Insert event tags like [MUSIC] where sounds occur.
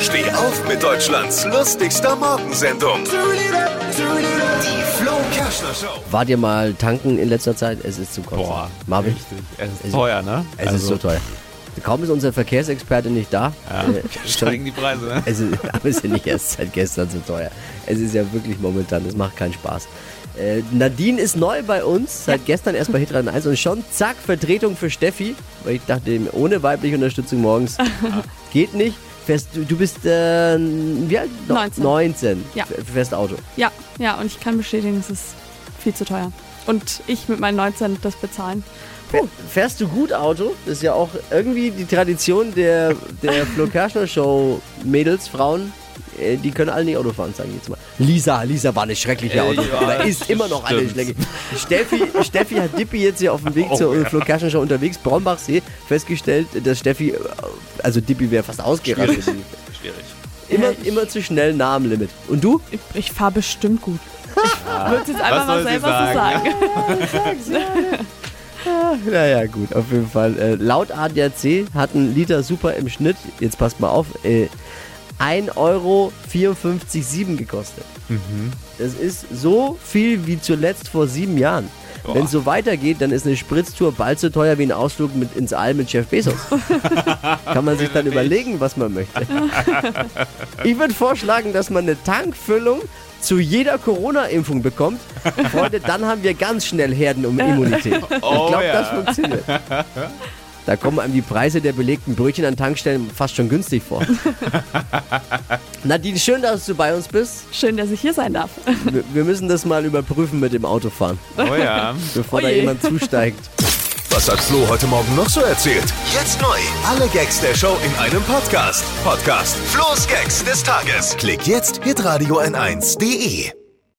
Steh auf mit Deutschlands lustigster Morgensendung. Die Flo Kerschner Show. Wart ihr mal tanken in letzter Zeit? Es ist zu kotzen. Boah, Marvin, richtig. Es ist Es- teuer, ne? es ist so teuer. Kaum ist unser Verkehrsexperte nicht da. Ja, äh, [LAUGHS] steigen die Preise, ne? Es ist, aber es ist ja nicht erst seit gestern so teuer. Es ist ja wirklich momentan, es macht keinen Spaß. Äh, Nadine ist neu bei uns, seit gestern erst bei Hitradio 1 und schon zack, Vertretung für Steffi, weil ich dachte, ohne weibliche Unterstützung morgens [LAUGHS] geht nicht. Fährst, du, du bist, äh, wie alt? No- 19. 19. Ja. Fährst Auto. Ja, ja, und ich kann bestätigen, es ist viel zu teuer. Und ich mit meinen 19 das bezahlen. Fähr- Fährst du gut Auto? Das ist ja auch irgendwie die Tradition der, der Flo Kerschner Show Mädels, Frauen. Äh, Die können alle nicht Auto fahren, sage ich jetzt mal. Lisa, Lisa war eine schreckliche Äh, Auto. ja, ist immer noch eine stimmt. schlechte. Steffi, Steffi hat Dippi jetzt hier auf dem Weg [LAUGHS] Oh, zur ja. Flo Kerschner Show unterwegs, Brombachsee, festgestellt, dass Steffi, äh, also Dippi wäre fast ausgerastet. Schwierig. Immer, Ja, immer zu schnell nah am Limit. Und du? Ich, ich fahre bestimmt gut. Ich würde es jetzt einfach mal selber so sagen? sagen. Naja, gut, auf jeden Fall. Äh, laut ADAC hat ein Liter Super im Schnitt, jetzt passt mal auf, äh, 1,54 Euro gekostet. Das ist so viel wie zuletzt vor sieben Jahren. Wenn es so weitergeht, dann ist eine Spritztour bald so teuer wie ein Ausflug mit ins All mit Jeff Bezos. [LAUGHS] Kann man sich dann überlegen, was man möchte. Ich würde vorschlagen, dass man eine Tankfüllung zu jeder Corona-Impfung bekommt. Freunde, dann haben wir ganz schnell Herdenimmunität. [LAUGHS] Ich Oh glaube, das funktioniert. [LAUGHS] Da kommen einem die Preise der belegten Brötchen an Tankstellen fast schon günstig vor. [LAUGHS] Nadine, schön, dass du bei uns bist. Schön, dass ich hier sein darf. Wir, wir müssen das mal überprüfen mit dem Autofahren, Oh ja. bevor da Oje. jemand zusteigt. Was hat Flo heute Morgen noch so erzählt? Jetzt neu. Alle Gags der Show in einem Podcast. Podcast Flo's Gags des Tages. Klick jetzt hitradio n1.de.